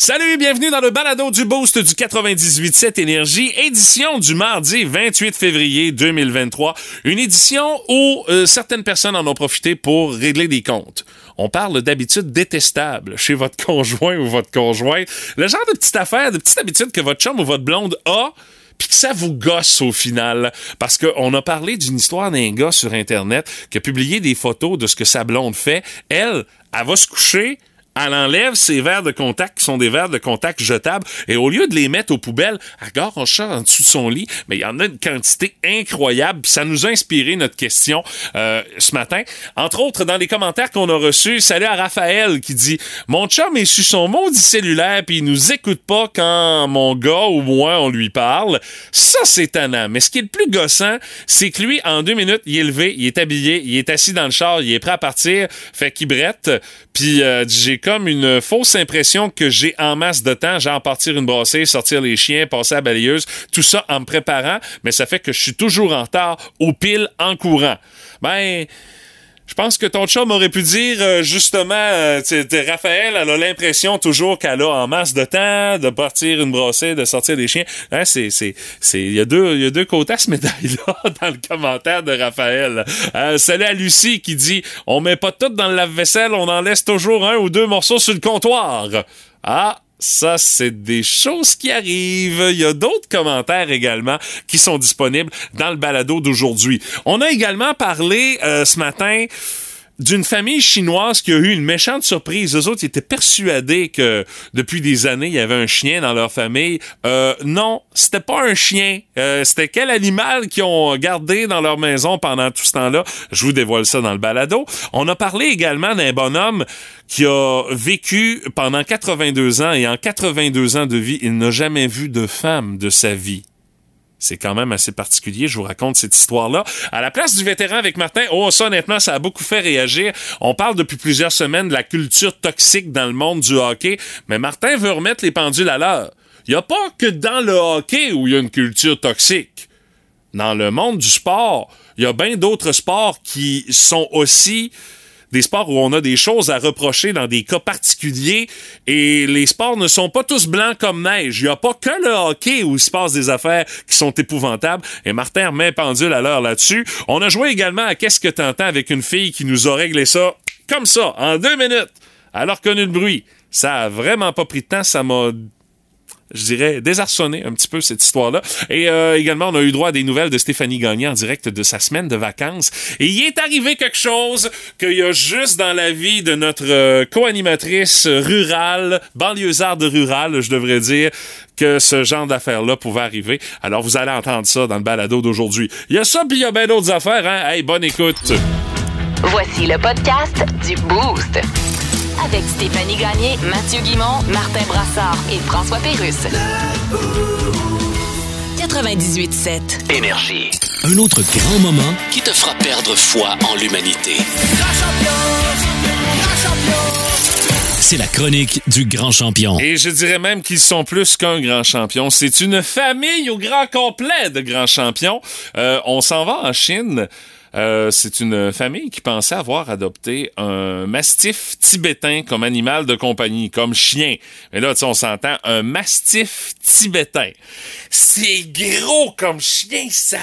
Salut, bienvenue dans le balado du Boost du 98.7 Énergie, édition du mardi 28 février 2023. Une édition où euh, certaines personnes en ont profité pour régler des comptes. On parle d'habitudes détestables chez votre conjoint ou votre conjointe. Le genre de petite affaire, de petite habitude que votre chum ou votre blonde a puis que ça vous gosse au final. Parce qu'on a parlé d'une histoire d'un gars sur Internet qui a publié des photos de ce que sa blonde fait. Elle, elle va se coucher, elle enlève ses verres de contact qui sont des verres de contact jetables et au lieu de les mettre aux poubelles, elle garde en chat en dessous de son lit. Mais il y en a une quantité incroyable. ça nous a inspiré notre question euh, ce matin. Entre autres, dans les commentaires qu'on a reçus, salut à Raphaël qui dit Mon chum est sur son maudit cellulaire puis il nous écoute pas quand mon gars ou moi on lui parle. Ça, c'est tannant. Mais ce qui est le plus gossant, c'est que lui, en deux minutes, il est levé, il est habillé, il est assis dans le char, il est prêt à partir, fait qu'il brette. Puis euh, j'ai comme une fausse impression que j'ai en masse de temps, genre partir une brassée, sortir les chiens, passer à la balayeuse, tout ça en me préparant, mais ça fait que je suis toujours en retard au pile en courant. Ben je pense que ton chum aurait pu dire euh, justement, euh, Raphaël, elle a l'impression toujours qu'elle a en masse de temps de partir une brossée, de sortir des chiens. Hein, c'est, c'est, c'est, il y a deux, il y a deux côtés à ce médaille-là dans le commentaire de Raphaël. Euh, salut à Lucie qui dit, on met pas tout dans le lave-vaisselle, on en laisse toujours un ou deux morceaux sur le comptoir. Ah, ça, c'est des choses qui arrivent. Il y a d'autres commentaires également qui sont disponibles dans le balado d'aujourd'hui. On a également parlé euh, ce matin d'une famille chinoise qui a eu une méchante surprise. Eux autres, ils étaient persuadés que depuis des années, il y avait un chien dans leur famille. Euh, non, c'était pas un chien. Euh, c'était quel animal qu'ils ont gardé dans leur maison pendant tout ce temps-là? Je vous dévoile ça dans le balado. On a parlé également d'un bonhomme qui a vécu pendant 82 ans et en 82 ans de vie, il n'a jamais vu de femme de sa vie. C'est quand même assez particulier. Je vous raconte cette histoire-là. À la place du vétéran avec Martin, oh, ça, honnêtement, ça a beaucoup fait réagir. On parle depuis plusieurs semaines de la culture toxique dans le monde du hockey, mais Martin veut remettre les pendules à l'heure. Il n'y a pas que dans le hockey où il y a une culture toxique. Dans le monde du sport, il y a bien d'autres sports qui sont aussi des sports où on a des choses à reprocher dans des cas particuliers et les sports ne sont pas tous blancs comme neige. Il n'y a pas que le hockey où il se passe des affaires qui sont épouvantables et Martin remet pendule à l'heure là-dessus. On a joué également à Qu'est-ce que t'entends avec une fille qui nous a réglé ça comme ça, en deux minutes. Elle a reconnu le bruit. Ça a vraiment pas pris de temps, ça m'a je dirais, désarçonner un petit peu cette histoire-là. Et euh, également, on a eu droit à des nouvelles de Stéphanie Gagné en direct de sa semaine de vacances. Et il est arrivé quelque chose qu'il y a juste dans la vie de notre euh, co-animatrice rurale, banlieusarde rurale, je devrais dire, que ce genre d'affaires-là pouvait arriver. Alors, vous allez entendre ça dans le balado d'aujourd'hui. Il y a ça, puis il y a bien d'autres affaires, hein? Hey, bonne écoute! Voici le podcast du Boost avec Stéphanie Gagné, Mathieu Guimont, Martin Brassard et François Pérusse. 98.7 Énergie. Un autre grand moment qui te fera perdre foi en l'humanité. C'est la chronique du grand champion. Et je dirais même qu'ils sont plus qu'un grand champion. C'est une famille au grand complet de grands champions. Euh, on s'en va en Chine. Euh, c'est une famille qui pensait avoir adopté un mastif tibétain comme animal de compagnie, comme chien. Mais là, on s'entend, un mastif tibétain. C'est gros comme chien, ça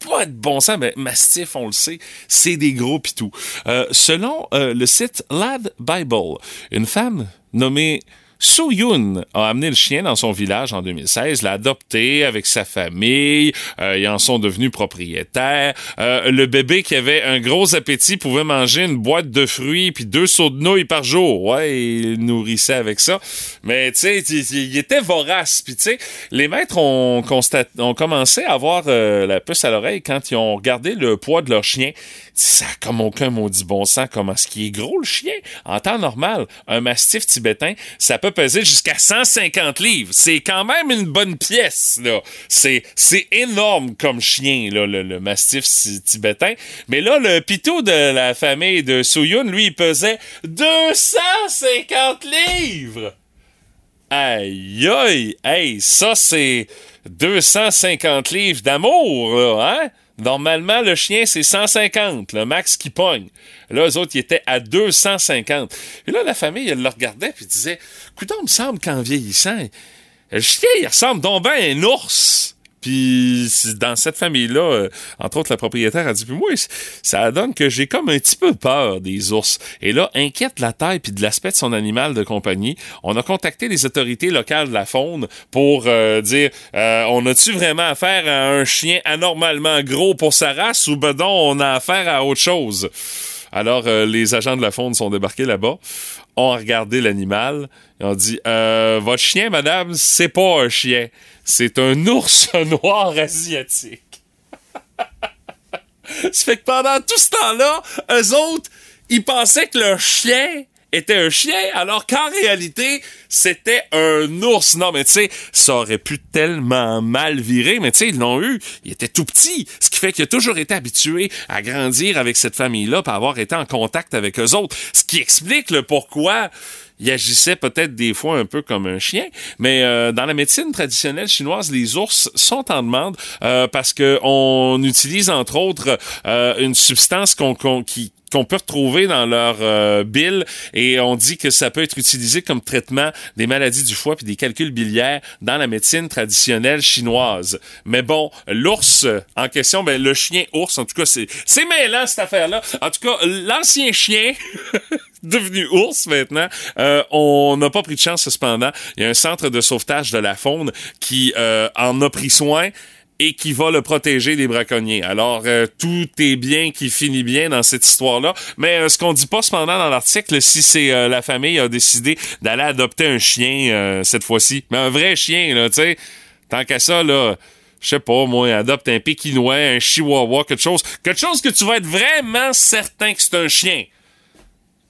pas de bon sens, mais Mastif, on le sait, c'est des gros pitous. Euh, selon euh, le site Lad Bible, une femme nommée Su Yun a amené le chien dans son village en 2016, l'a adopté avec sa famille, euh, ils en sont devenus propriétaires. Euh, le bébé qui avait un gros appétit pouvait manger une boîte de fruits puis deux sauts de nouilles par jour. Ouais, il nourrissait avec ça. Mais tu sais, il, était vorace. Puis tu sais, les maîtres ont, commencé à avoir euh, la puce à l'oreille quand ils ont regardé le poids de leur chien. Ça comme aucun maudit bon sens comment ce qui est gros le chien? En temps normal, un mastif tibétain, ça peut peser jusqu'à 150 livres. C'est quand même une bonne pièce, là. C'est, c'est énorme comme chien, là, le, le mastif tibétain. Mais là, le pitou de la famille de Souyun, lui, il pesait 250 livres! Aïe aïe! Hey, ça c'est 250 livres d'amour, là, hein? Normalement, le chien, c'est 150, le max qui pogne. Là, eux autres, ils étaient à 250. Et là, la famille, elle le regardait puis disait, écoute, il me semble qu'en vieillissant, le chien, il ressemble donc à un ours. Puis dans cette famille-là, euh, entre autres, la propriétaire a dit, puis moi, ça donne que j'ai comme un petit peu peur des ours. Et là, inquiète la taille puis de l'aspect de son animal de compagnie, on a contacté les autorités locales de la faune pour euh, dire, euh, on a-tu vraiment affaire à un chien anormalement gros pour sa race ou ben non, on a affaire à autre chose? Alors, les agents de la faune sont débarqués là-bas, ont regardé l'animal et ont dit, votre chien, madame, c'est pas un chien c'est un ours noir asiatique. Ça fait que pendant tout ce temps-là, eux autres, ils pensaient que leur chien était un chien, alors qu'en réalité, c'était un ours. Non, mais tu sais, ça aurait pu tellement mal virer, mais tu sais, ils l'ont eu. Il était tout petit, ce qui fait qu'il a toujours été habitué à grandir avec cette famille-là, pour avoir été en contact avec eux autres. Ce qui explique le pourquoi il agissait peut-être des fois un peu comme un chien, mais euh, dans la médecine traditionnelle chinoise, les ours sont en demande euh, parce que on utilise entre autres euh, une substance qu'on, qui qu'on peut retrouver dans leur euh, bile et on dit que ça peut être utilisé comme traitement des maladies du foie puis des calculs biliaires dans la médecine traditionnelle chinoise. Mais bon, l'ours en question, ben le chien ours, en tout cas, c'est c'est mêlant cette affaire-là. En tout cas, l'ancien chien devenu ours maintenant, euh, on n'a pas pris de chance cependant. Il y a un centre de sauvetage de la faune qui euh, en a pris soin et qui va le protéger des braconniers. Alors, euh, tout est bien qui finit bien dans cette histoire-là. Mais euh, ce qu'on dit pas cependant dans l'article, si c'est euh, la famille a décidé d'aller adopter un chien cette fois-ci, mais un vrai chien, là, tu sais, tant qu'à ça, là je sais pas, moi, adopte un pékinois, un chihuahua, quelque chose, quelque chose que tu vas être vraiment certain que c'est un chien.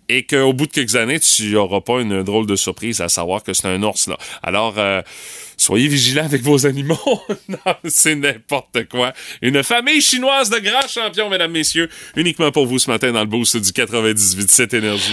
Et qu'au bout de quelques années, tu auras pas une drôle de surprise à savoir que c'est un ours, là. Alors, Soyez vigilants avec vos animaux. non, c'est n'importe quoi. Une famille chinoise de grands champions, mesdames, messieurs, uniquement pour vous ce matin dans le boost du 98.7 Énergie.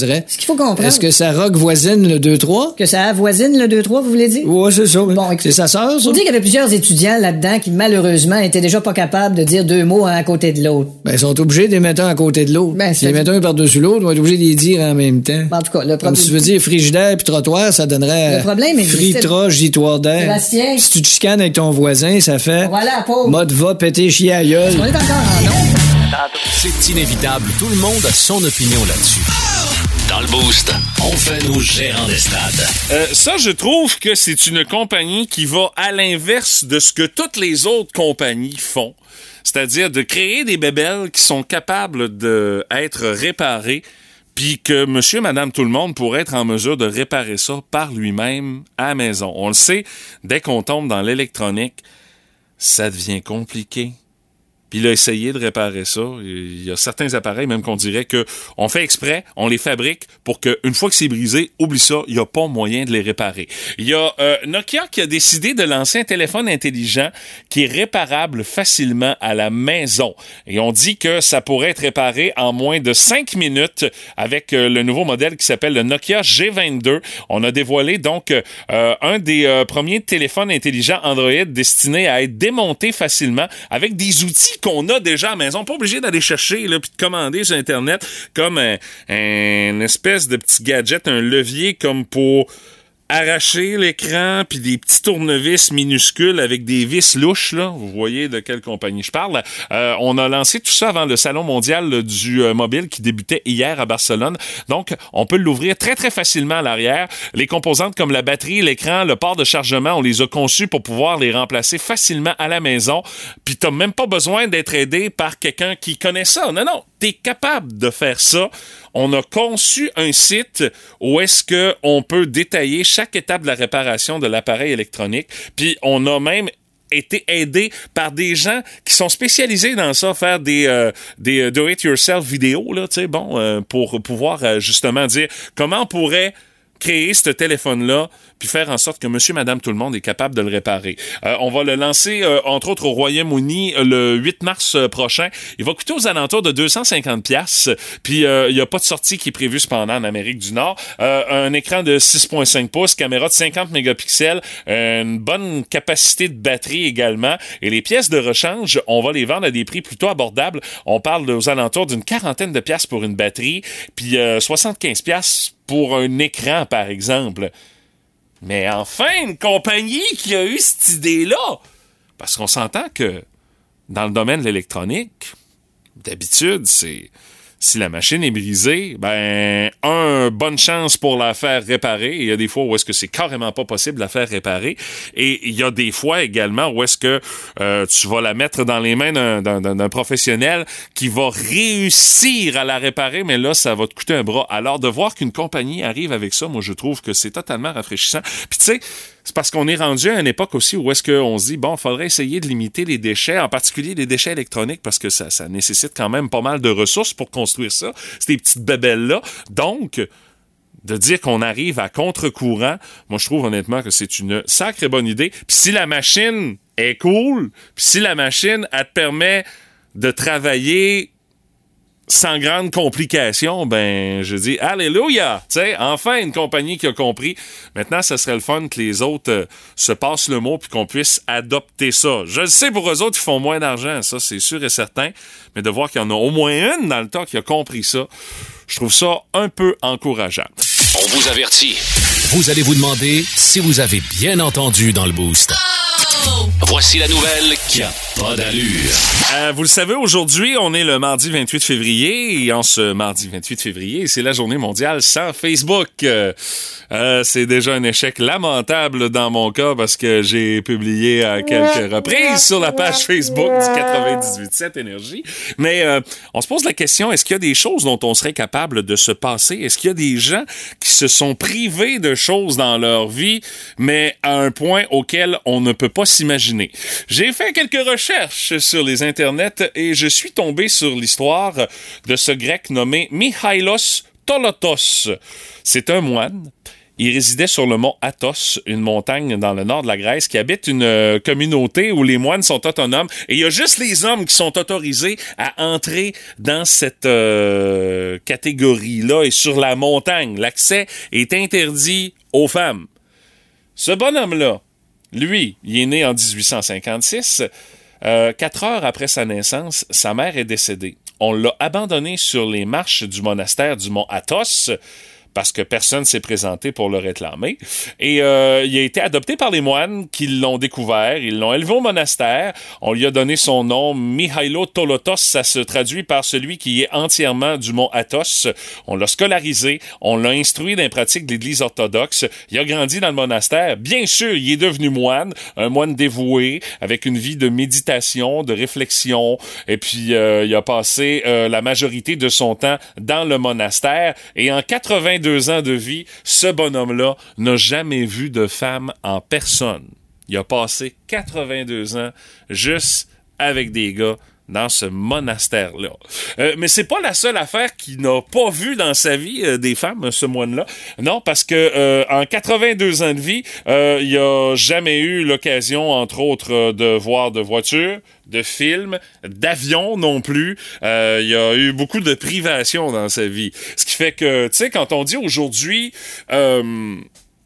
Ce qu'il faut comprendre. Est-ce que ça rock voisine le 2-3? Que ça avoisine le 2-3, vous voulez dire? Ouais, c'est ça. Bon, c'est sa sœur, ça? On dit qu'il y avait plusieurs étudiants là-dedans qui, malheureusement, étaient déjà pas capables de dire deux mots un à côté de l'autre. Ben, ils sont obligés de les mettre un à côté de l'autre. Ben, si les mettent un par-dessus l'autre, ils vont être obligés de les dire en même temps. En tout cas, le Comme problème. si tu veux dire frigidaire puis trottoir, ça donnerait. Le problème est- Fritra, gitoire d'air. Si tu te chicanes avec ton voisin, ça fait. Voilà, pauvre. Mode va péter chier à gueule. On est encore en. C'est inévitable, tout le monde a son opinion là-dessus. Dans le boost, on fait nos gérants des stades. Euh, ça, je trouve que c'est une compagnie qui va à l'inverse de ce que toutes les autres compagnies font. C'est-à-dire de créer des bébelles qui sont capables d'être réparées, puis que monsieur, madame, tout le monde pourrait être en mesure de réparer ça par lui-même à maison. On le sait, dès qu'on tombe dans l'électronique, ça devient compliqué. Puis il a essayé de réparer ça. Il y a certains appareils, même qu'on dirait que on fait exprès, on les fabrique pour que une fois que c'est brisé, oublie ça, il n'y a pas moyen de les réparer. Il y a euh, Nokia qui a décidé de lancer un téléphone intelligent qui est réparable facilement à la maison. Et on dit que ça pourrait être réparé en moins de 5 minutes avec euh, le nouveau modèle qui s'appelle le Nokia G22. On a dévoilé donc euh, un des premiers téléphones intelligents Android destinés à être démonté facilement avec des outils qu'on a déjà à la maison. Pas obligé d'aller chercher là, puis de commander sur Internet comme un, un espèce de petit gadget, un levier comme pour arracher l'écran puis des petits tournevis minuscules avec des vis louches là. Vous voyez de quelle compagnie je parle. Euh, on a lancé tout ça avant le salon mondial là, du euh, mobile qui débutait hier à Barcelone. Donc on peut l'ouvrir très très facilement à l'arrière. Les composantes comme la batterie, l'écran, le port de chargement, on les a conçus pour pouvoir les remplacer facilement à la maison. Puis t'as même pas besoin d'être aidé par quelqu'un qui connaît ça. Non non, capable de faire ça. On a conçu un site où est-ce que on peut détailler chaque étape de la réparation de l'appareil électronique. Puis on a même été aidé par des gens qui sont spécialisés dans ça, faire des euh, euh, do-it-yourself vidéos là, tu sais, bon, euh, pour pouvoir justement dire comment on pourrait créer ce téléphone-là, puis faire en sorte que monsieur, madame, tout le monde est capable de le réparer. Euh, on va le lancer, euh, entre autres, au Royaume-Uni euh, le 8 mars prochain. Il va coûter aux alentours de 250 pièces. Puis il n'y a pas de sortie qui est prévue cependant en Amérique du Nord. Un écran de 6.5 pouces, caméra de 50 mégapixels, une bonne capacité de batterie également. Et les pièces de rechange, on va les vendre à des prix plutôt abordables. On parle aux alentours d'une quarantaine de pièces pour une batterie, puis euh, 75 pièces pour un écran, par exemple. Mais enfin, une compagnie qui a eu cette idée-là. Parce qu'on s'entend que dans le domaine de l'électronique, d'habitude, c'est si la machine est brisée, ben un bonne chance pour la faire réparer. Il y a des fois où est-ce que c'est carrément pas possible de la faire réparer, et il y a des fois également où est-ce que euh, tu vas la mettre dans les mains d'un- professionnel qui va réussir à la réparer, mais là ça va te coûter un bras. Alors de voir qu'une compagnie arrive avec ça, moi je trouve que c'est totalement rafraîchissant. Puis tu sais. C'est parce qu'on est rendu à une époque aussi où est-ce qu'on se dit, bon, il faudrait essayer de limiter les déchets, en particulier les déchets électroniques, parce que ça, ça nécessite quand même pas mal de ressources pour construire ça, ces petites babelles-là. Donc, de dire qu'on arrive à contre-courant, moi, je trouve honnêtement que c'est une sacrée bonne idée. Puis si la machine est cool, puis si la machine, elle te permet de travailler sans grande complication, ben, je dis Alléluia! Tu sais, enfin, une compagnie qui a compris. Maintenant, ça serait le fun que les autres euh, se passent le mot puis qu'on puisse adopter ça. Je le sais, pour eux autres, ils font moins d'argent, ça, c'est sûr et certain. Mais de voir qu'il y en a au moins une dans le temps qui a compris ça, je trouve ça un peu encourageant. On vous avertit. Vous allez vous demander si vous avez bien entendu dans le boost. Voici la nouvelle qui a Euh, vous le savez, aujourd'hui, on est le mardi 28 février et en ce mardi 28 février, c'est la journée mondiale sans Facebook. Euh, euh, c'est déjà un échec lamentable dans mon cas parce que j'ai publié à quelques reprises sur la page Facebook du 98.7 Énergie. Mais on se pose la question, est-ce qu'il y a des choses dont on serait capable de se passer? Est-ce qu'il y a des gens qui se sont privés de choses dans leur vie, mais à un point auquel on ne peut pas s'imaginer? J'ai fait quelques recherches sur les internets et je suis tombé sur l'histoire de ce grec nommé Mikhailos Tolotos. C'est un moine. Il résidait sur le mont Athos, une montagne dans le nord de la Grèce, qui habite une euh, communauté où les moines sont autonomes et il y a juste les hommes qui sont autorisés à entrer dans cette euh, catégorie-là et sur la montagne. L'accès est interdit aux femmes. Ce bonhomme-là, lui, il est né en 1856. Euh, quatre heures après sa naissance, sa mère est décédée. On l'a abandonné sur les marches du monastère du mont Athos parce que personne s'est présenté pour le réclamer. Et euh, il a été adopté par les moines qui l'ont découvert. Ils l'ont élevé au monastère. On lui a donné son nom, Mihailo Tolotos. Ça se traduit par celui qui est entièrement du mont Athos. On l'a scolarisé. On l'a instruit dans les pratiques de l'Église orthodoxe. Il a grandi dans le monastère. Bien sûr, il est devenu moine, un moine dévoué, avec une vie de méditation, de réflexion. Et puis, euh, il a passé euh, la majorité de son temps dans le monastère. Et en 82 ans de vie, ce bonhomme-là n'a jamais vu de femme en personne. Il a passé 82 ans juste avec des gars dans ce monastère-là. Euh, mais c'est pas la seule affaire qu'il n'a pas vu dans sa vie euh, des femmes, ce moine-là. Non, parce que euh, en 82 ans de vie, euh, il a jamais eu l'occasion, entre autres, euh, de voir de voitures, de films, d'avions non plus. Euh, il y a eu beaucoup de privations dans sa vie. Ce qui fait que, tu sais, quand on dit aujourd'hui... euh,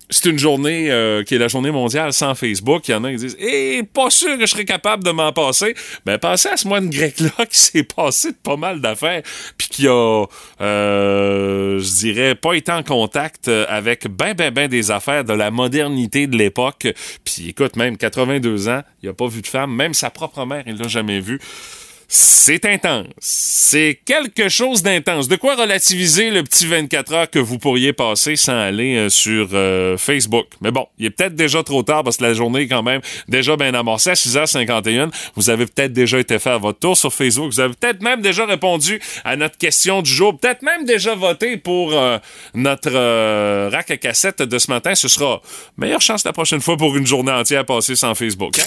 c'est une journée euh, qui est la journée mondiale sans Facebook. Il y en a qui disent Eh, pas sûr que je serais capable de m'en passer. Ben, pensez à ce moine grec-là qui s'est passé de pas mal d'affaires, puis qui a, euh, je dirais, pas été en contact avec ben, ben, ben des affaires de la modernité de l'époque. Puis écoute, même 82 ans, il a pas vu de femme. Même sa propre mère, il l'a jamais vue c'est intense. C'est quelque chose d'intense. De quoi relativiser le petit 24 heures que vous pourriez passer sans aller euh, sur euh, Facebook? Mais bon, il est peut-être déjà trop tard parce que la journée est quand même déjà bien amorcée à 6h51. Vous avez peut-être déjà été faire votre tour sur Facebook. Vous avez peut-être même déjà répondu à notre question du jour. Peut-être même déjà voté pour euh, notre euh, rack à cassette de ce matin. Ce sera meilleure chance la prochaine fois pour une journée entière passée sans Facebook. hein?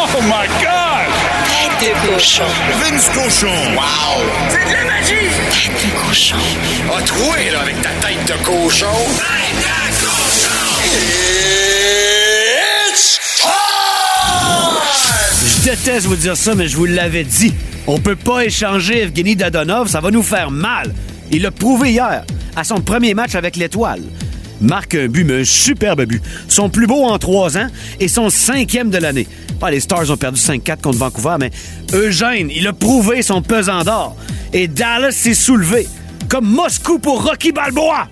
Oh my God! Tête de cochon. Vince Cochon! Wow! C'est de la magie! Tête de cochon. A troué, là, avec ta tête de cochon! Tête de cochon! It's time! Je déteste vous dire ça, mais je vous l'avais dit. On peut pas échanger Evgeny Dadonov, ça va nous faire mal. Il l'a prouvé hier, à son premier match avec l'Étoile. Marque un but, mais un superbe but. Son plus beau en trois ans et son cinquième de l'année. Les Stars ont perdu 5-4 contre Vancouver, mais Eugène, il a prouvé son pesant d'or. Et Dallas s'est soulevé, comme Moscou pour Rocky Balboa.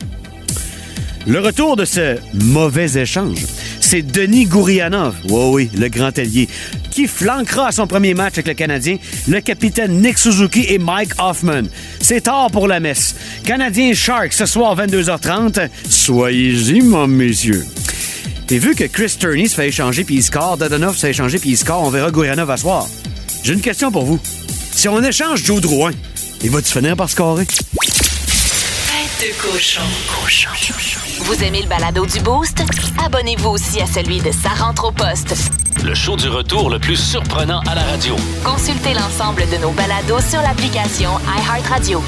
Le retour de ce mauvais échange, c'est Denis Gourianov, oui, oui, le grand allié, qui flanquera son premier match avec le Canadien le capitaine Nick Suzuki et Mike Hoffman. C'est tard pour la messe. Canadien Shark ce soir 22h30. Soyez-y, mon messieurs. Et vu que Chris Turney se fait échanger puis il score, Dadonov se fait échanger puis il score, on verra Gourianov à soir. J'ai une question pour vous. Si on échange Joe Drouin, il va-tu finir par scorer? Tête. Vous aimez le balado du Boost? Abonnez-vous aussi à celui de Sa rentre au poste. Le show du retour le plus surprenant à la radio. Consultez l'ensemble de nos balados sur l'application iHeartRadio.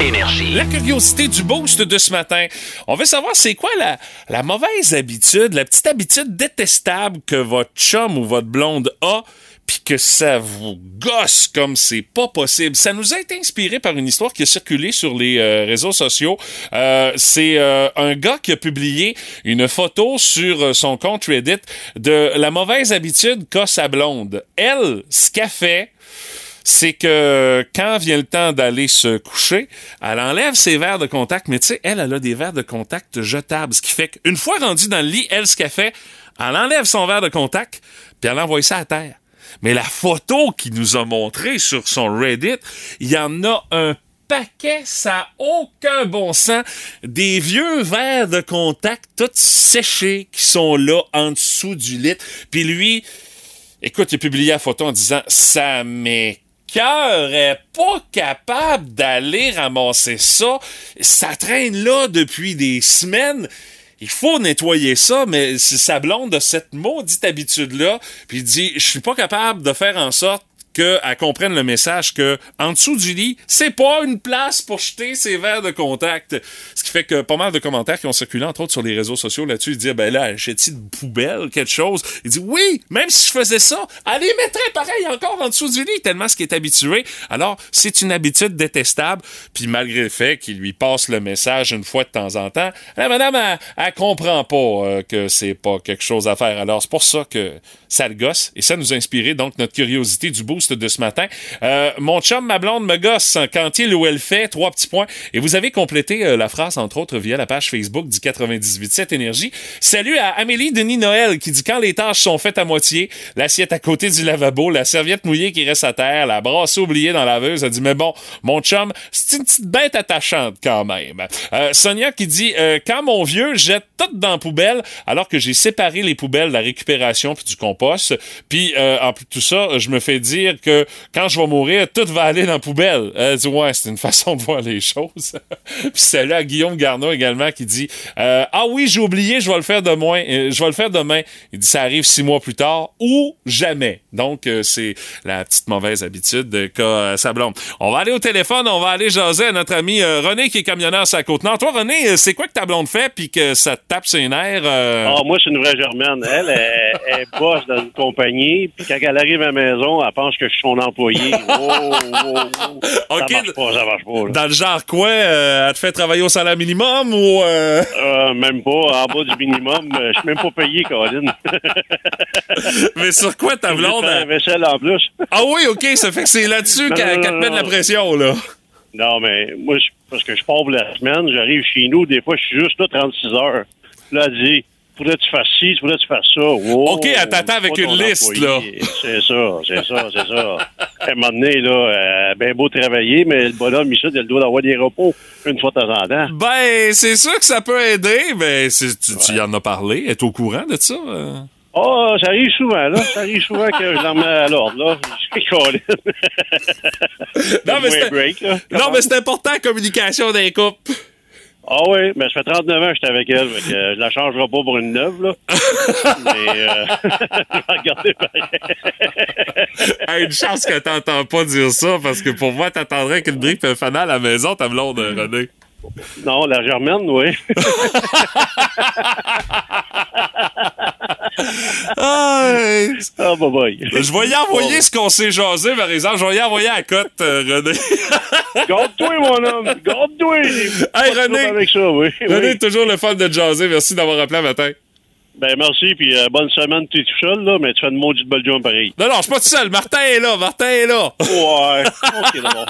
Énergie. La curiosité du boost de ce matin. On veut savoir c'est quoi la, la mauvaise habitude, la petite habitude détestable que votre chum ou votre blonde a puis que ça vous gosse comme c'est pas possible. Ça nous a été inspiré par une histoire qui a circulé sur les euh, réseaux sociaux. Euh, c'est euh, un gars qui a publié une photo sur son compte Reddit de la mauvaise habitude qu'a sa blonde. Elle, ce qu'elle fait, c'est que quand vient le temps d'aller se coucher, elle enlève ses verres de contact, mais tu sais, elle, elle a des verres de contact jetables, ce qui fait qu'une fois rendue dans le lit, elle, ce qu'elle fait, elle enlève son verre de contact, puis elle envoie ça à terre. Mais la photo qu'il nous a montrée sur son Reddit, il y en a un paquet, ça a aucun bon sens. Des vieux verres de contact, tous séchés, qui sont là en dessous du lit. Puis lui, écoute, il a publié la photo en disant, ça m'écœure, est pas capable d'aller ramasser ça. Ça traîne là depuis des semaines il faut nettoyer ça, mais c'est sa blonde de cette maudite habitude-là, puis il dit, je suis pas capable de faire en sorte qu'elle comprenne le message que en dessous du lit, c'est pas une place pour jeter ses verres de contact. Ce qui fait que pas mal de commentaires qui ont circulé, entre autres sur les réseaux sociaux là-dessus, ils disent, ben là, jette-t-il une poubelle, quelque chose? Il dit, oui, même si je faisais ça, elle les mettrait pareil encore en dessous du lit, tellement ce qui est habitué. Alors, c'est une habitude détestable, puis malgré le fait qu'il lui passe le message une fois de temps en temps, la madame, elle, elle comprend pas euh, que c'est pas quelque chose à faire. Alors, c'est pour ça que ça le gosse, et ça nous a inspiré donc notre curiosité du de ce matin. Euh, mon chum, ma blonde me gosse quand il ou elle fait, trois petits points. Et vous avez complété euh, la phrase, entre autres, via la page Facebook du 98.7 Énergie. Salut à Amélie Denis Noël qui dit quand les tâches sont faites à moitié, l'assiette à côté du lavabo, la serviette mouillée qui reste à terre, la brasse oubliée dans la laveuse, elle dit mais bon, mon chum, c'est une petite bête attachante quand même. Euh, Sonia qui dit euh, quand mon vieux jette tout dans la poubelle alors que j'ai séparé les poubelles de la récupération puis du compost, puis euh, en plus de tout ça, je me fais dire que quand je vais mourir, tout va aller dans la poubelle. Elle dit ouais, c'est une façon de voir les choses. puis c'est là Guillaume Garneau également qui dit euh, ah oui, j'ai oublié, je vais le faire demain, euh, je vais le faire demain. Il dit ça arrive six mois plus tard ou jamais. Donc euh, c'est la petite mauvaise habitude qu'a euh, sa blonde. On va aller au téléphone, on va aller jaser à notre ami euh, René qui est camionneur sur la côte nord. Toi René, euh, c'est quoi que ta blonde fait puis que ça te tape ses nerfs euh? Ah, moi, c'est une vraie germaine. Elle, elle, elle bosse dans une compagnie, puis quand elle arrive à la maison, elle pense que je suis son employé. Oh, oh, oh. Ça marche pas, ça marche pas. là. Dans le genre quoi, euh, elle te fait travailler au salaire minimum ou euh, Euh, même pas, en bas du minimum. Euh, Je suis même pas payé, Colin. mais sur quoi ta blonde la elle- vaisselle en plus. Ah oui, ok, ça fait que c'est là-dessus qu'elle te met de la pression là. Non, mais moi, je- parce que je pars pour la semaine, j'arrive chez nous, des fois, je suis juste là 36 heures. Là, elle dit, faudrait-tu faire ci, faudrait-tu faire ça? Oh, OK, elle t'attend avec une liste, employé. C'est ça, c'est ça, c'est ça. À un moment donné, là, euh, ben beau travailler, mais le bonhomme, il, il a le droit d'avoir des repos une fois de temps en temps. Ben, c'est sûr que ça peut aider, mais tu, tu y en as parlé. Elle est au courant de ça? euh? Ah, ça arrive souvent, là. Ça arrive souvent que je remets à l'ordre, là. Je suis. Non, mais c'est break, là. non, mais c'est important, la communication d'un couple. Ah oui, mais ça fait 39 ans que j'étais avec elle. Fait que, euh, je la changerai pas pour une neuve, là. mais euh, je pareil. Hey, une chance que t'entends pas dire ça, parce que pour moi, t'attendrais qu'une brique fait fanal à la maison, ta blonde, euh, René. Non, la germaine, oui. Ah, hey. Bye bye. Je vais y envoyer ce qu'on s'est jasé, par exemple. Je vais y envoyer à la cote, euh, René. Garde-toi, mon homme. Garde-toi. Hey, René. trouble Avec ça, oui. René, oui. toujours le fun de jaser. Merci d'avoir appelé un matin. Ben, merci, puis euh, bonne semaine. Tu es tout seul, là, mais tu fais une maudite belle job pareil. Non, non, je suis pas tout seul. Martin est là. Martin est là. Ouais. OK, d'abord.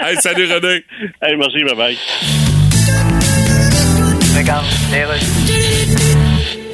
hey, salut, René. hey, merci, bye-bye. Qu'est-ce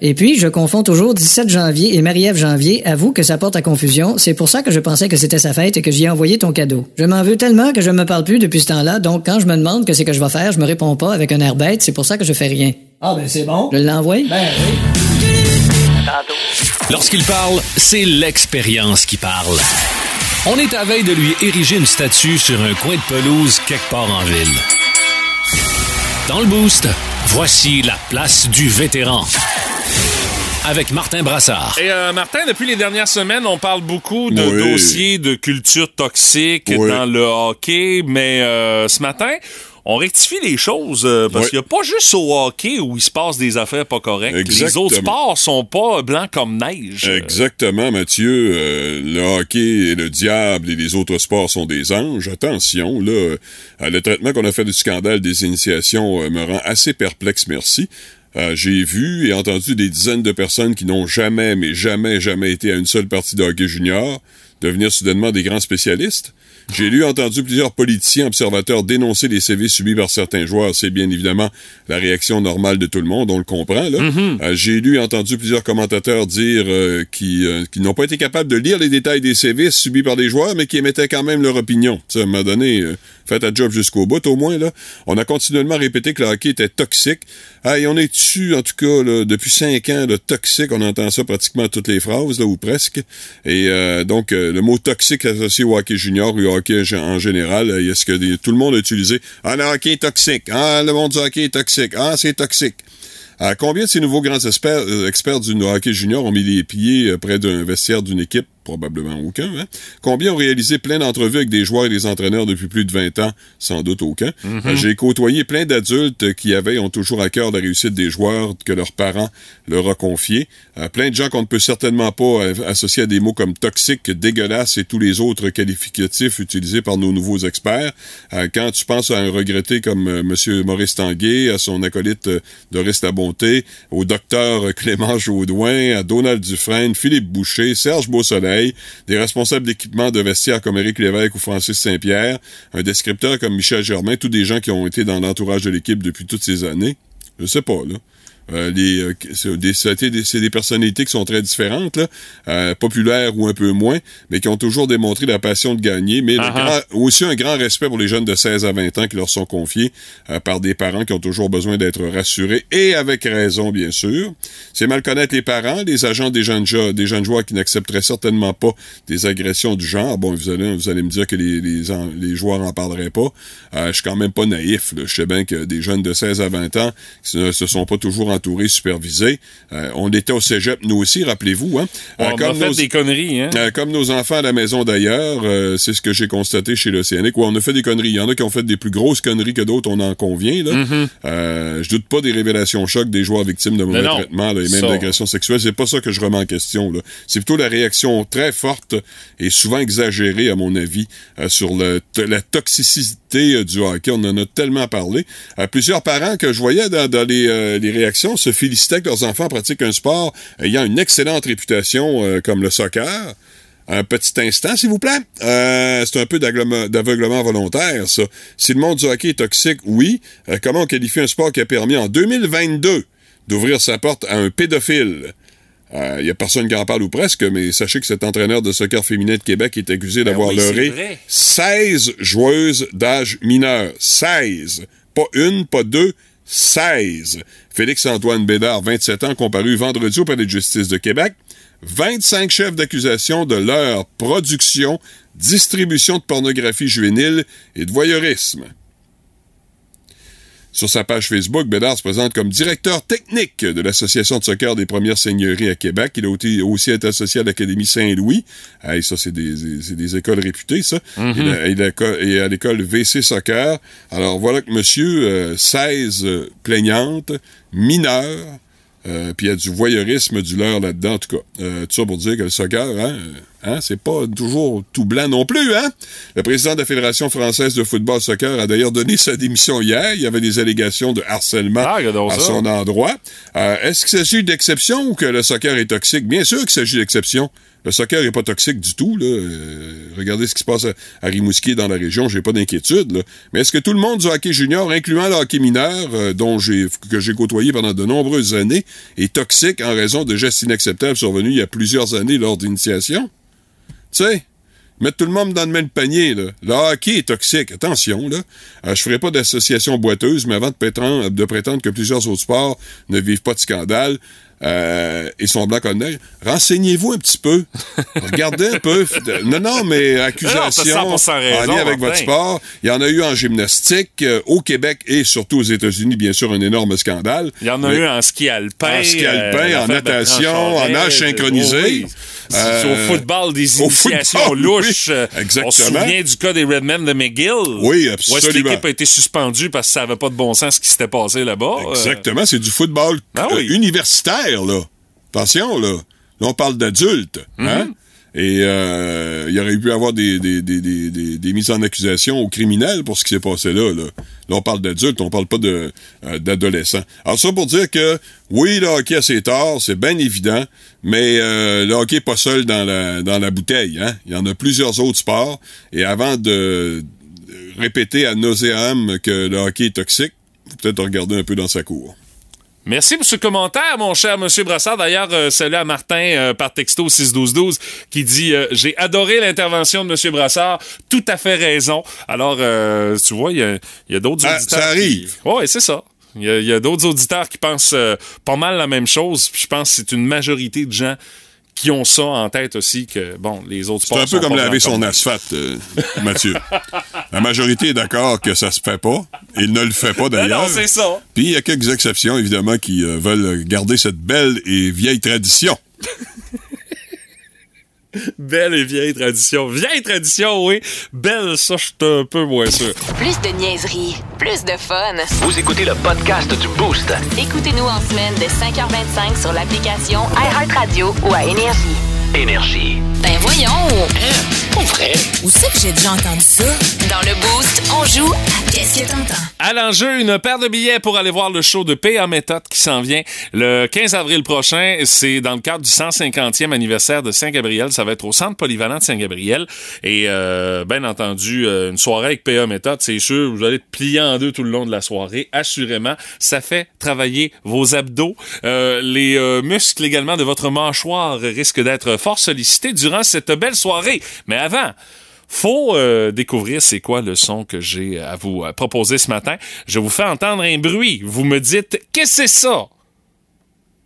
Et puis, je confonds toujours 17 janvier et Marie-Ève janvier, avoue que ça porte à confusion, c'est pour ça que je pensais que c'était sa fête et que j'y ai envoyé ton cadeau. Je m'en veux tellement que je me parle plus depuis ce temps-là, donc quand je me demande que c'est que je vais faire, je me réponds pas avec un air bête, c'est pour ça que je fais rien. Ah, ben, c'est bon. Je l'envoie? Ben, oui. Lorsqu'il parle, c'est l'expérience qui parle. On est à veille de lui ériger une statue sur un coin de pelouse quelque part en ville. Dans le boost, voici la place du vétéran. Avec Martin Brassard. Et euh, Martin, depuis les dernières semaines, on parle beaucoup de Oui. dossiers de culture toxique Oui. dans le hockey, mais euh, ce matin, on rectifie les choses euh, parce Oui. qu'il n'y a pas juste au hockey où il se passe des affaires pas correctes. Les autres sports sont pas blancs comme neige. Exactement, Mathieu. Euh, le hockey et le diable et les autres sports sont des anges. Attention, là, euh, le traitement qu'on a fait du scandale des initiations me rend assez perplexe, merci. Euh, J'ai vu et entendu des dizaines de personnes qui n'ont jamais, mais jamais, jamais été à une seule partie de hockey junior devenir soudainement des grands spécialistes. J'ai lu entendu plusieurs politiciens observateurs dénoncer les CV subis par certains joueurs. C'est bien évidemment la réaction normale de tout le monde, on le comprend. là. Euh, J'ai lu entendu plusieurs commentateurs dire euh, qui, euh, n'ont pas été capables de lire les détails des CV subis par des joueurs, mais qui émettaient quand même leur opinion. Ça, moment donné, faites un job jusqu'au bout, au moins. là. On a continuellement répété que le hockey était toxique. Ah, et on est dessus, en tout cas, depuis cinq ans, le toxique, on entend ça pratiquement toutes les phrases, là, ou presque. Et euh, donc, euh, le mot toxique associé au hockey junior ou au hockey en général, euh, est-ce que tout le monde a utilisé « Ah, le hockey est toxique. Ah, le monde du hockey est toxique. Ah, c'est toxique. » À combien de ces nouveaux grands experts, experts du hockey junior ont mis les pieds près d'un vestiaire d'une équipe? Probablement aucun. Hein? Combien ont réalisé plein d'entrevues avec des joueurs et des entraîneurs depuis plus de 20 ans? Sans doute aucun. Euh, J'ai côtoyé plein d'adultes qui avaient ont toujours à cœur la réussite des joueurs que leurs parents leur ont confié. Euh, plein de gens qu'on ne peut certainement pas euh, associer à des mots comme toxique, dégueulasse et tous les autres qualificatifs utilisés par nos nouveaux experts. Euh, quand tu penses à un regretté comme euh, Monsieur Maurice Tanguay, à son acolyte Doris Labonté, au docteur Clément Jaudoin, à Donald Dufresne, Philippe Boucher, Serge Beausoleil, des responsables d'équipement de vestiaires comme Éric Lévesque ou Francis Saint-Pierre, un descripteur comme Michel Germain, tous des gens qui ont été dans l'entourage de l'équipe depuis toutes ces années. Je sais pas, là. Euh, euh, c'est des, c'est des personnalités qui sont très différentes, là, euh, populaires ou un peu moins, mais qui ont toujours démontré la passion de gagner, mais Ah grand- aussi un grand respect pour les jeunes de 16 à 20 ans qui leur sont confiés euh, par des parents qui ont toujours besoin d'être rassurés, et avec raison, bien sûr. C'est mal connaître les parents, les agents des jeunes, des jeunes joueurs qui n'accepteraient certainement pas des agressions du genre. Bon, vous allez, vous allez me dire que les, les, en- les joueurs en parleraient pas. Je suis quand même pas naïf. là. Je sais bien que des jeunes de 16 à 20 ans qui ne se sont pas toujours entouré, supervisé. Euh, on était au cégep, nous aussi, rappelez-vous. Hein? On Euh, a fait des conneries, hein? euh, comme nos enfants à la maison d'ailleurs, c'est ce que j'ai constaté chez l'Océanique. où on a fait des conneries. Il y en a qui ont fait des plus grosses conneries que d'autres, on en convient. Là. Euh, je doute pas des révélations chocs des joueurs victimes de mauvais traitements là, et même d'agressions sexuelles. C'est pas ça que je remets en question. C'est plutôt la réaction très forte et souvent exagérée, à mon avis, sur le, la toxicité euh, du hockey. On en a tellement parlé. Plusieurs parents que je voyais dans, euh, les réactions se félicitaient que leurs enfants pratiquent un sport ayant une excellente réputation euh, comme le soccer. Un petit instant, s'il vous plaît. C'est un peu d'aveuglement volontaire, ça. Si le monde du hockey est toxique, oui. Comment on qualifie un sport qui a permis en 2022 d'ouvrir sa porte à un pédophile? Il y a personne qui en parle ou presque, mais sachez que cet entraîneur de soccer féminin de Québec est accusé d'avoir Ben oui, c'est leurré vrai. 16 joueuses d'âge mineur. 16. Pas une, pas deux, 16. Félix-Antoine Bédard, 27 ans, comparu vendredi au palais de justice de Québec. 25 chefs d'accusation de leur production, distribution de pornographie juvénile et de voyeurisme. Sur sa page Facebook, Bédard se présente comme directeur technique de l'Association de soccer des premières seigneuries à Québec. Il a aussi- été associé à l'Académie Saint-Louis. Hey, ça, c'est des, écoles réputées, ça. A- et à l'école VC Soccer. Alors, voilà que monsieur, euh, 16 euh, plaignantes, mineures, euh, puis il y a du voyeurisme, du leurre là-dedans, en tout cas. Euh, tout ça pour dire que le soccer, hein, euh, hein, c'est pas toujours tout blanc non plus, hein? Le président de la Fédération française de football soccer a d'ailleurs donné sa démission hier. Il y avait des allégations de harcèlement Ah, à son endroit. Euh, Est-ce qu'il s'agit d'exception ou que le soccer est toxique? Bien sûr qu'il s'agit d'exception. Le soccer est pas toxique du tout. Là. Euh, regardez ce qui se passe à, à Rimouski dans la région, j'ai pas d'inquiétude. Mais est-ce que tout le monde du hockey junior, incluant le hockey mineur, euh, dont j'ai que j'ai côtoyé pendant de nombreuses années, est toxique en raison de gestes inacceptables survenus il y a plusieurs années lors d'initiation? Tu sais, mettre tout le monde dans le même panier, là. Le hockey est toxique, attention, là. Euh, je ferai pas d'association boiteuse, mais avant de prétendre, de prétendre que plusieurs autres sports ne vivent pas de scandale, euh, et sont blancs comme neige, renseignez-vous un petit peu. Regardez un peu. Non, non, mais 100% raison, en lien avec Martin. votre sport. Il y en a eu en gymnastique, euh, au Québec et surtout aux États-Unis, bien sûr, un énorme scandale. Il y en a eu en ski alpin. en ski alpin, euh, en natation, en nage synchronisé. oh oui. Euh, au football, des initiations football, louches. oui, Euh, exactement. On se souvient du cas des Redmen de McGill. Oui, Où absolument. l'équipe a été suspendue parce que ça n'avait pas de bon sens ce qui s'était passé là-bas. Euh, Exactement, c'est du football Ah euh, oui. universitaire, là. Attention, là. Là, on parle d'adultes, hein? Et euh, il aurait pu avoir des, des, des, des, des, mises en accusation aux criminels pour ce qui s'est passé là, là. Là, on parle d'adultes, on parle pas euh, d'adolescents. Alors ça pour dire que oui, le hockey a ses c'est bien évident, mais euh, le hockey est pas seul dans la dans la bouteille, hein? Il y en a plusieurs autres sports. Et avant de répéter à nauséam que le hockey est toxique, peut-être regarder un peu dans sa cour. Merci pour ce commentaire, mon cher Monsieur Brassard. D'ailleurs, euh, salut à Martin euh, par texto 61212 qui dit euh, J'ai adoré l'intervention de Monsieur Brassard. Tout à fait raison. Alors, euh, tu vois, il y a, il y a d'autres Ah, auditeurs. ça arrive. Oui, c'est ça. Il y a, d'autres auditeurs qui pensent euh, pas mal la même chose. Je pense que c'est une majorité de gens qui ont ça en tête aussi que, bon, les autres C'est sports un peu comme laver son asphalte, euh, Mathieu. La majorité est d'accord que ça se fait pas. Il ne le fait pas d'ailleurs. non, c'est ça. Puis il y a quelques exceptions, évidemment, qui euh, veulent garder cette belle et vieille tradition. Belle et vieille tradition. Vieille tradition, oui. Belle, ça, je suis un peu moins sûr. Plus de niaiserie, plus de fun. Vous écoutez le podcast du Boost. Écoutez-nous en semaine de 5h25 sur l'application iHeartRadio ou à Énergie. Énergie. Ben voyons! Pour vrai? Où c'est que j'ai déjà entendu ça? Dans le Boost, on joue à Qu'est-ce que t'entends? À l'enjeu, une paire de billets pour aller voir le show de PA Méthode qui s'en vient le 15 avril prochain. C'est dans le cadre du 150e anniversaire de Saint-Gabriel. Ça va être au Centre polyvalent de Saint-Gabriel. Et euh, bien entendu, euh, une soirée avec PA Méthode, c'est sûr, vous allez être plié en deux tout le long de la soirée. Assurément, ça fait travailler vos abdos. Euh, les euh, muscles également de votre mâchoire risquent d'être fort sollicités durant cette belle soirée. Mais avant, faut euh, découvrir c'est quoi le son que j'ai à vous euh, proposer ce matin. Je vous fais entendre un bruit. Vous me dites qu'est-ce que c'est ça?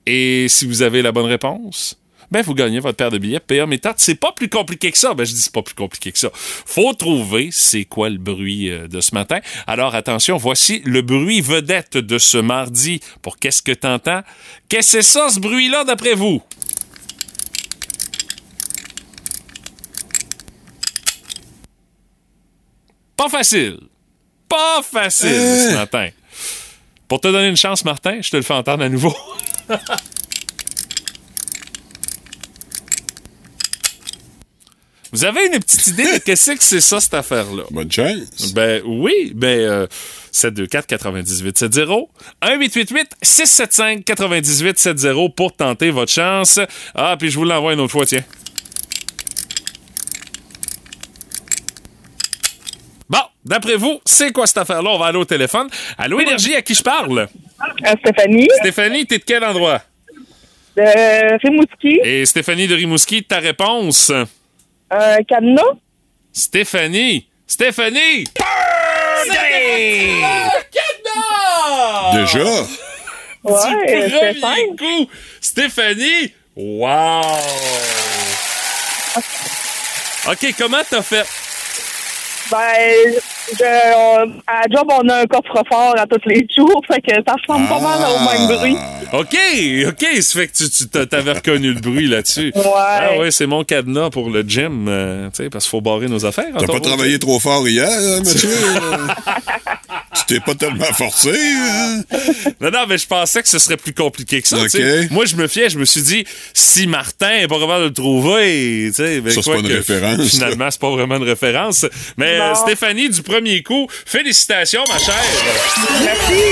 Et si vous avez la bonne réponse, ben vous gagnez votre paire de billets PA Méthode. C'est pas plus compliqué que ça. Ben je dis c'est pas plus compliqué que ça. Faut trouver c'est quoi le bruit euh, de ce matin. Alors attention, voici le bruit vedette de ce mardi pour qu'est-ce que t'entends? Qu'est-ce que c'est ça ce bruit-là d'après vous? Pas facile. Pas facile ce matin. Pour te donner une chance, Martin, je te le fais entendre à nouveau. Vous avez une petite idée de qu'est-ce que c'est ça, cette affaire-là? Bonne chance. Ben oui, ben euh, 724-9870. 1-888-675-9870 pour tenter votre chance. Ah, puis je vous l'envoie une autre fois, tiens. Bon, d'après vous, c'est quoi cette affaire-là? On va aller au téléphone. Allô, Énergie, à qui je parle? Stéphanie. Stéphanie, t'es de quel endroit? De Rimouski. Et Stéphanie de Rimouski, ta réponse? Un cadenas. Stéphanie! Stéphanie! Déjà? Ouais, Du c'est premier coup! Stéphanie! Wow! OK, comment t'as fait? Ben, je, on- à job, on a un coffre-fort à tous les jours, fait que ça ressemble pas mal au même bruit. OK, OK, ça fait que tu, tu t'a- t'avais reconnu le bruit là-dessus. Ouais. Ah ouais, c'est mon cadenas pour le gym, euh, tu sais, parce qu'il faut barrer nos affaires. T'as pas travaillé trop fort hier, hein, Mathieu? tu t'es pas tellement forcé, hein? Non, non, mais je pensais que ce serait plus compliqué que ça. OK. tu sais. Moi, je me fiais, je me suis dit, si Martin est pas capable de le trouver, tu sais, ben, Ça, c'est pas une que référence, Finalement, c'est pas vraiment une référence. Mais Non. euh, Stéphanie, du premier coup, félicitations, ma chère. Merci.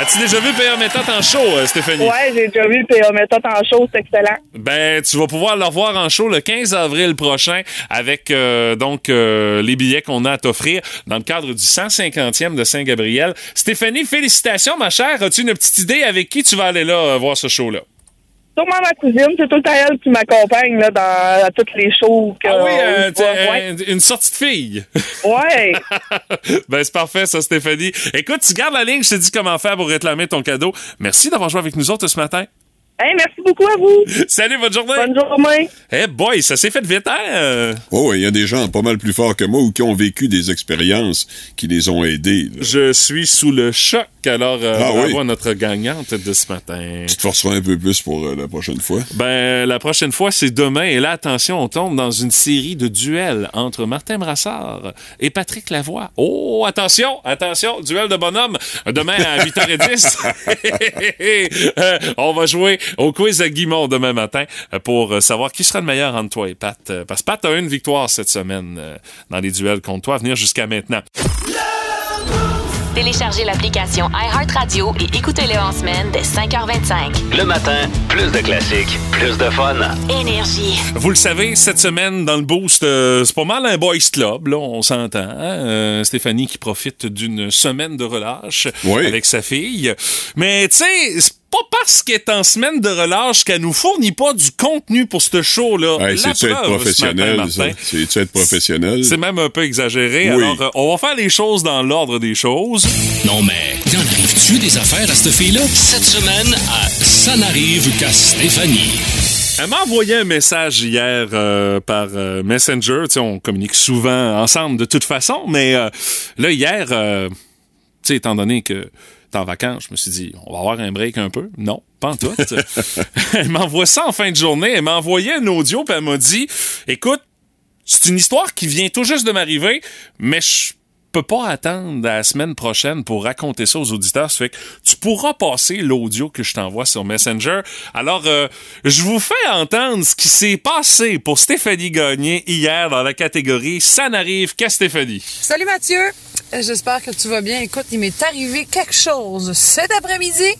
As-tu déjà vu P.R. Méthode en show, euh, Stéphanie? Ouais, j'ai déjà vu PA Méthode en show, c'est excellent. Ben, tu vas pouvoir le revoir en show le 15 avril prochain avec euh, donc euh, les billets qu'on a à t'offrir dans le cadre du 150e de Saint-Gabriel. Stéphanie, félicitations, ma chère. As-tu une petite idée avec qui tu vas aller là euh, voir ce show-là? Sûrement ma cousine, c'est tout le temps elle qui m'accompagne là, dans à toutes les shows. Que Ah oui, euh, voit. t'es- ouais. euh, une sortie de fille. Ouais. ben, c'est parfait, ça, Stéphanie. Écoute, tu gardes la ligne, je te dis comment faire pour réclamer ton cadeau. Merci d'avoir joué avec nous autres ce matin. Hey, merci beaucoup à vous. Salut, bonne journée. Bonne journée. Eh boy, ça s'est fait vite, hein? Oh, il y a des gens pas mal plus forts que moi ou qui ont vécu des expériences qui les ont aidés. là. Je suis sous le choc. Alors, euh, Ah bravo oui. à notre gagnante de ce matin. Tu te forceras un peu plus pour euh, la prochaine fois. Ben, la prochaine fois, c'est demain. Et là, attention, on tombe dans une série de duels entre Martin Brassard et Patrick Lavoie. Oh, attention, attention, duel de bonhomme. Demain à 8h10. Euh, on va jouer au quiz à Guimont demain matin pour savoir qui sera le meilleur entre toi et Pat. Euh, Parce que Pat a une victoire cette semaine dans les duels contre toi à venir jusqu'à maintenant. Téléchargez l'application iHeartRadio et écoutez-le en semaine dès 5h25. Le matin, plus de classiques, plus de fun. Énergie. Vous le savez, cette semaine, dans le Boost, euh, c'est pas mal un boys club, là, on s'entend. hein? Euh, Stéphanie qui profite d'une semaine de relâche Oui. avec sa fille. Mais, tu sais, c'est pas parce qu'elle est en semaine de relâche qu'elle nous fournit pas du contenu pour ce show-là. Hey, C'est-tu être ce professionnel, matin, ça? Martin. C'est-tu être professionnel? C'est même un peu exagéré. Oui. Alors, euh, on va faire les choses dans l'ordre des choses. Non, mais y'en arrive-tu des affaires à cette fille-là? Cette semaine, à Ça n'arrive qu'à Stéphanie. Elle m'a envoyé un message hier euh, par euh, Messenger. On communique souvent ensemble de toute façon, mais euh, là, hier, euh, tu sais, étant donné que en vacances, je me suis dit, on va avoir un break un peu? Non, pas en tout. elle m'envoie ça en fin de journée. Elle m'a envoyé un audio, puis elle m'a dit, écoute, c'est une histoire qui vient tout juste de m'arriver, mais je peux pas attendre la semaine prochaine pour raconter ça aux auditeurs. Ça fait que tu pourras passer l'audio que je t'envoie sur Messenger. Alors, euh, je vous fais entendre ce qui s'est passé pour Stéphanie Gagné hier dans la catégorie Ça n'arrive qu'à Stéphanie. Salut Mathieu, j'espère que tu vas bien. Écoute, il m'est arrivé quelque chose cet après-midi.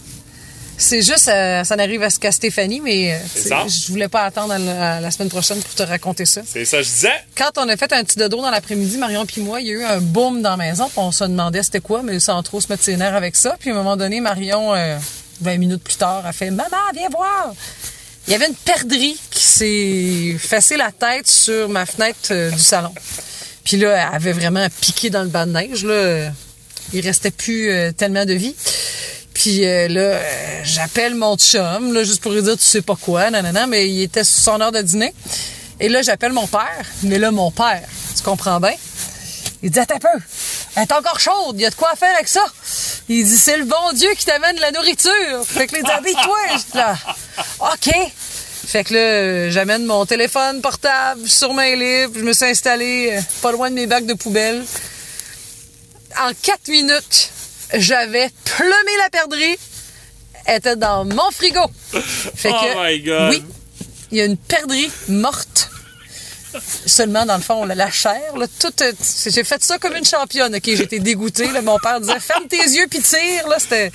C'est juste, euh, ça n'arrive à ce qu'à Stéphanie, mais euh, je voulais pas attendre à la, à la semaine prochaine pour te raconter ça. C'est ça, je disais. Quand on a fait un petit dodo dans l'après-midi, Marion puis moi, il y a eu un boom dans la maison, puis on se demandait c'était quoi, mais sans trop se mettre ses nerfs avec ça. Puis à un moment donné, Marion, euh, 20 minutes plus tard, a fait « Maman, viens voir! » Il y avait une perdrix qui s'est fessé la tête sur ma fenêtre euh, du salon. Puis là, elle avait vraiment piqué dans le bas de neige. Là. Il restait plus euh, tellement de vie. Puis euh, là, euh, j'appelle mon chum, là, juste pour lui dire tu sais pas quoi, nanana, mais il était sur son heure de dîner. Et là, j'appelle mon père, mais là, mon père, tu comprends bien? Il dit, attends un peu, elle est encore chaude, il y a de quoi faire avec ça? Il dit, c'est le bon Dieu qui t'amène de la nourriture. Fait que dit, habille-toi. Là, OK. Fait que là, j'amène mon téléphone portable sur main libre. Je me suis installé euh, pas loin de mes bacs de poubelle. En quatre minutes, j'avais plumé la perdrix. Elle était dans mon frigo. Fait que, Oh my God. oui, il y a une perdrix morte. Seulement, dans le fond, la, la chair, là, tout, euh, j'ai fait ça comme une championne. OK, j'étais dégoûtée. là. mon père disait, ferme tes yeux puis tire. Là, c'était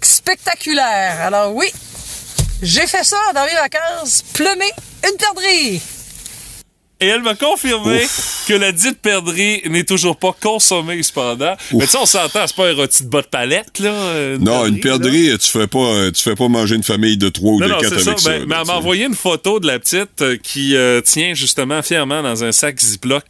spectaculaire. Alors oui, j'ai fait ça dans mes vacances. Plumer une perdrix. Et elle m'a confirmé que la dite perdrix n'est toujours pas consommée, cependant. Mais tu sais, on s'entend, c'est pas un rôti de bas de palette, là. Non, une perdrix, là. tu fais pas, euh, tu fais pas manger une famille de trois ou Non, de non, quatre ça. avec ça. Ben, mais elle tu m'a envoyé une photo de la petite euh, qui euh, tient justement fièrement dans un sac Ziploc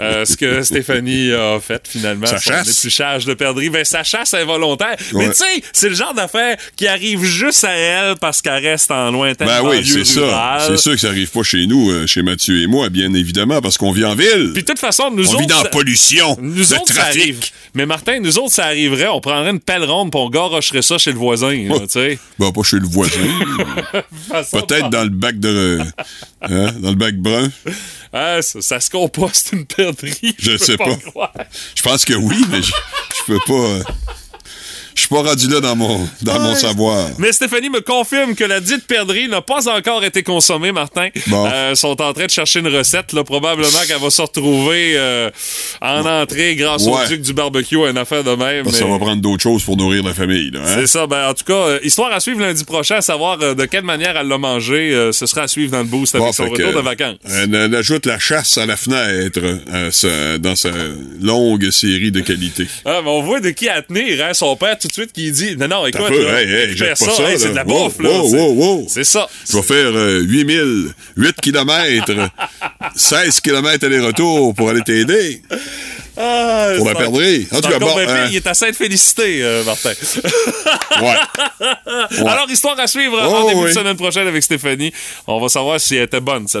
euh, ce que Stéphanie a fait finalement. Sa chasse. épluchage de perdrix. Ben, sa chasse involontaire. Mais tu sais, c'est le genre d'affaire qui arrive juste à elle parce qu'elle reste en lointain Ben oui, c'est ça. C'est sûr que ça arrive pas chez nous, euh, chez Mathieu et moi, bien évidemment, parce qu'on vit en ville. Puis de toute façon, nous on autres. vit dans la pollution, Nous le autres, ça trafic. arrive. Mais Martin, nous autres, ça arriverait. On prendrait une pelle ronde puis on garocherait ça chez le voisin. là, sais. Ben, pas chez le voisin. Peut-être dans le bac de. hein, dans le bac brun. Ah, ça, ça se composte une perdrix. Je sais pas. croire. Je pense que oui, mais je je peux pas. Je suis pas rendu là dans mon, dans mon savoir. Mais Stéphanie me confirme que la dite perdrix n'a pas encore été consommée, Martin. Bon. Euh, sont en train de chercher une recette. Là, probablement qu'elle va se retrouver euh, en entrée grâce Ouais. au duc du barbecue, une affaire de même. Parce que mais- Ça va prendre d'autres choses pour nourrir la famille. Là, hein? C'est ça. Ben, en tout cas, euh, histoire à suivre lundi prochain, à savoir euh, de quelle manière elle l'a mangé. euh, ce sera à suivre dans le boost avec Bon, son fait retour de vacances. Elle, elle ajoute la chasse à la fenêtre euh, sa- dans sa longue série de qualités. Ah, mais on voit de qui à tenir, hein? Son père tout de suite qui dit Non, non, écoute, peu, là, hey, pas ça, hey, c'est de la bouffe, là. wow, C'est- wow, wow. C'est ça. Je vais faire euh, 8000, 8 km, 16 km aller-retour pour aller t'aider. Ah, Pour la perdrix. En tout cas, bon, euh, il est assez de félicité, euh, Martin. Ouais. Alors, histoire à suivre Oh, en début de semaine prochaine avec Stéphanie. On va savoir si elle était bonne, sa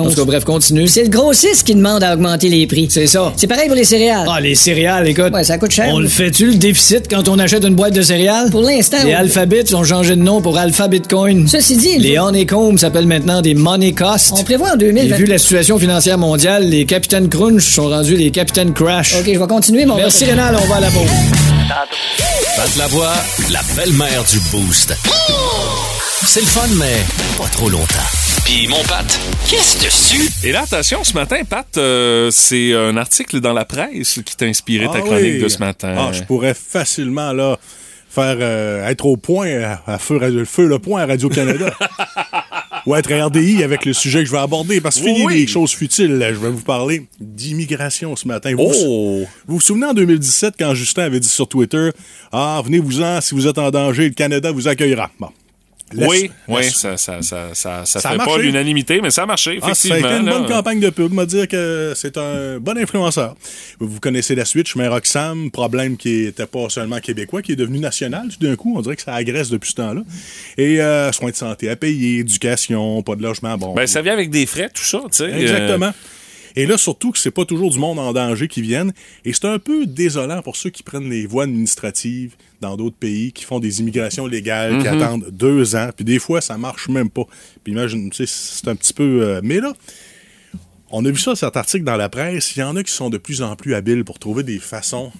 En tout 1971. cas, bref, continue. C'est le gros 6 qui demande à augmenter les prix. C'est ça. C'est pareil pour les céréales. Ah, les céréales, écoute. Ouais, ça coûte cher. On le fait-tu, le déficit, quand on achète une boîte de céréales? Pour l'instant. Les on- Alphabets ont changé de nom pour Alpha Bitcoin. Ceci dit, Les faut- Honeycomb s'appellent maintenant des Money Cost. on prévoit en Et 2020. vu la situation financière mondiale, les Capitaines Crunch sont rendus les Capitaines Crash. OK, je vais continuer, mon Merci Rénal, on va à la pause. Pat Lavoie, la belle-mère du Boost. C'est le fun, mais pas trop longtemps. Puis mon Pat, qu'est-ce dessus? Et là, attention, ce matin, Pat, euh, c'est un article dans la presse qui t'a inspiré ta Ah chronique oui. de ce matin. Ah, je pourrais facilement là faire euh, être au point à, à feu, Radio- feu le point à Radio Canada. Ou être à RDI avec le sujet que je vais aborder. Parce que fini Oui. les choses futiles, là, je vais vous parler d'immigration ce matin. Vous, Oh! vous vous souvenez en 2017 quand Justin avait dit sur Twitter Ah, venez-vous-en, si vous êtes en danger, le Canada vous accueillera. Bon. Laisse- oui, oui, ça, ça, ça, ça, ça fait pas l'unanimité, mais ça a marché, Ah, ça a été une là. bonne campagne de pub. m'a dire que c'est un bon influenceur. Vous connaissez la suite, chemin Roxham, problème qui était pas seulement québécois, qui est devenu national tout d'un coup. On dirait que ça agresse depuis ce temps-là. Et euh, soins de santé à payer, éducation, pas de logement. Bon, Ben, ça vient avec des frais, tout ça, tu sais. Exactement. Et là, surtout que c'est pas toujours du monde en danger qui viennent. Et c'est un peu désolant pour ceux qui prennent les voies administratives dans d'autres pays, qui font des immigrations légales, qui Mhm. attendent deux ans. Puis des fois, ça marche même pas. Puis imagine, tu sais, c'est un petit peu... euh, mais là, on a vu ça, cet article dans la presse. Il y en a qui sont de plus en plus habiles pour trouver des façons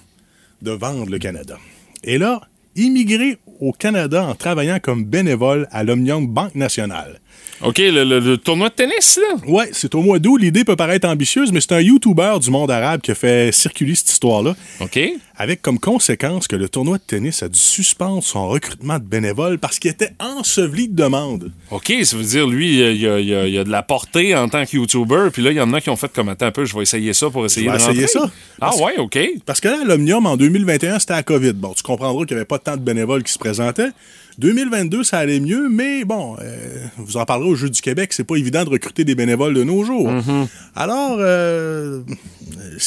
de vendre le Canada. Et là, immigrer au Canada en travaillant comme bénévole à l'Omnium Banque Nationale. OK, le, le- le tournoi de tennis, là? Ouais, c'est au mois d'août. L'idée peut paraître ambitieuse, mais c'est un YouTuber du monde arabe qui a fait circuler cette histoire-là. OK. Avec comme conséquence que le tournoi de tennis a dû suspendre son recrutement de bénévoles parce qu'il était enseveli de demandes. OK, ça veut dire, lui, il y a, il y a- il y a de la portée en tant que YouTuber, puis là, il y en a qui ont fait comme, attends un peu, je vais essayer ça pour essayer Je vais de rentrer. essayer ça. Ah ouais, OK. Parce que là, l'Omnium, en 2021, c'était à COVID. Bon, tu comprendras qu'il n'y avait pas tant de bénévoles qui se présentaient. 2022, ça allait mieux, mais bon, euh, vous en parlerez au Jeu du Québec, c'est pas évident de recruter des bénévoles de nos jours. Alors, euh,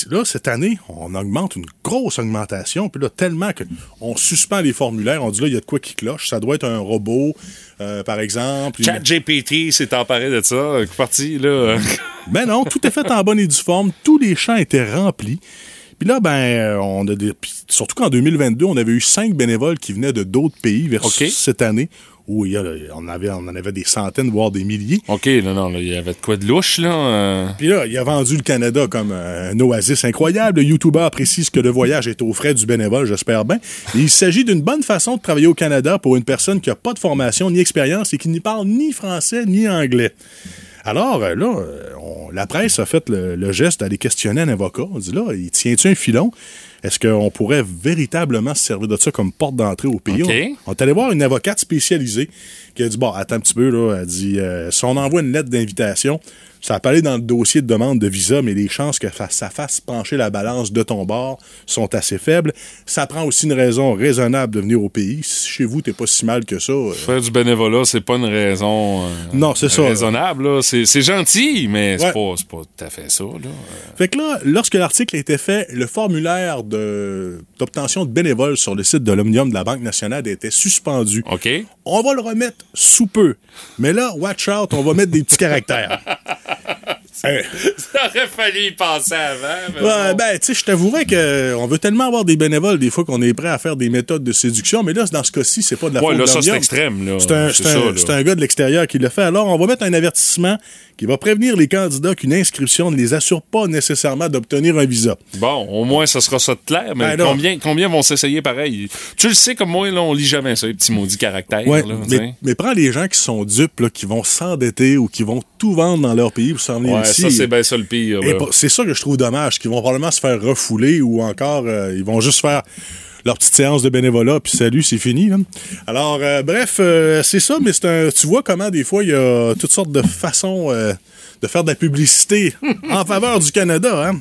là, cette année, on augmente une grosse augmentation, puis là, tellement que on suspend les formulaires, on dit là, il y a de quoi qui cloche, ça doit être un robot, euh, par exemple. Chat GPT s'est emparé de ça, parti, là. Ben non, tout est fait en bonne et due forme. Tous les champs étaient remplis. Puis là, ben, euh, on a des, surtout qu'en 2022, on avait eu cinq bénévoles qui venaient de d'autres pays vers OK. cette année où il y a, on, avait, on en avait des centaines, voire des milliers. OK, non, non, là, il y avait de quoi de louche, là. euh. Puis là, il a vendu le Canada comme euh, un oasis incroyable. Le YouTuber précise que le voyage est aux frais du bénévole, j'espère bien. Et il s'agit d'une bonne façon de travailler au Canada pour une personne qui n'a pas de formation ni expérience et qui n'y parle ni français ni anglais. Alors, euh, là, euh, on- la presse a fait le, le geste d'aller questionner un avocat. On dit là, il tient-tu un filon? Est-ce qu'on pourrait véritablement se servir de ça comme porte d'entrée au pays? OK. On, on est allé voir une avocate spécialisée qui a dit Bon, attends un petit peu, là. Elle dit euh, Si on envoie une lettre d'invitation, ça va aller dans le dossier de demande de visa, mais les chances que ça fasse pencher la balance de ton bord sont assez faibles. Ça prend aussi une raison raisonnable de venir au pays. Si chez vous, t'es pas si mal que ça. euh, Faire du bénévolat, c'est pas une raison euh, Non, c'est ça. raisonnable. C'est gentil, mais c'est Ouais. pas, c'est pas tout à fait ça. Là. Fait que là, lorsque l'article a été fait, le formulaire de- d'obtention de, bénévoles sur le site de l'Omnium de la Banque nationale était suspendu. OK. On va le remettre sous peu. Mais là, watch out, on va mettre des petits caractères. Euh, Ça aurait fallu y penser avant. mais Ouais, bon. ben, tu sais, je t'avouerais que on veut tellement avoir des bénévoles des fois qu'on est prêt à faire des méthodes de séduction, mais là, dans ce cas-ci, c'est pas de la Ouais, faute là, ça, c'est extrême. C'est un, un- un gars de l'extérieur qui l'a fait. Alors, on va mettre un avertissement qui va prévenir les candidats qu'une inscription ne les assure pas nécessairement d'obtenir un visa. Bon, au moins, ça sera ça de clair, mais Ben combien, combien vont s'essayer pareil? Tu le sais, comme moi, là, on lit jamais ça, les petits maudits caractères. Ouais, là, mais, mais prends les gens qui sont dupes, là, qui vont s'endetter ou qui vont tout vendre dans leur pays pour s'en venir Ouais, ça, c'est bien ça le pire. C'est ça que je trouve dommage, qu'ils vont probablement se faire refouler ou encore euh, ils vont juste faire leur petite séance de bénévolat, puis salut, c'est fini. là. Alors, euh, bref, euh, c'est ça, mais c'est un, tu vois comment des fois il y a toutes sortes de façons de faire de la publicité en faveur du Canada. Hein?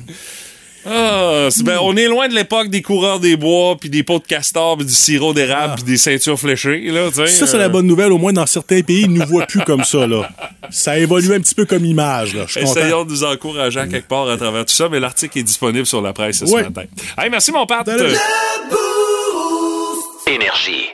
Ah, ben, on est loin de l'époque des coureurs des bois, puis des pots de castor, puis du sirop d'érable, puis des ceintures fléchées. Là, Ah. Ça, c'est euh, la bonne nouvelle. Au moins, dans certains pays, ils ne nous voient plus comme ça. Là. Ça a évolué un petit peu comme image. Là. Essayons de nous encourager à quelque part à travers tout ça, mais l'article est disponible sur la presse ce matin. Hey, merci mon père. Énergie.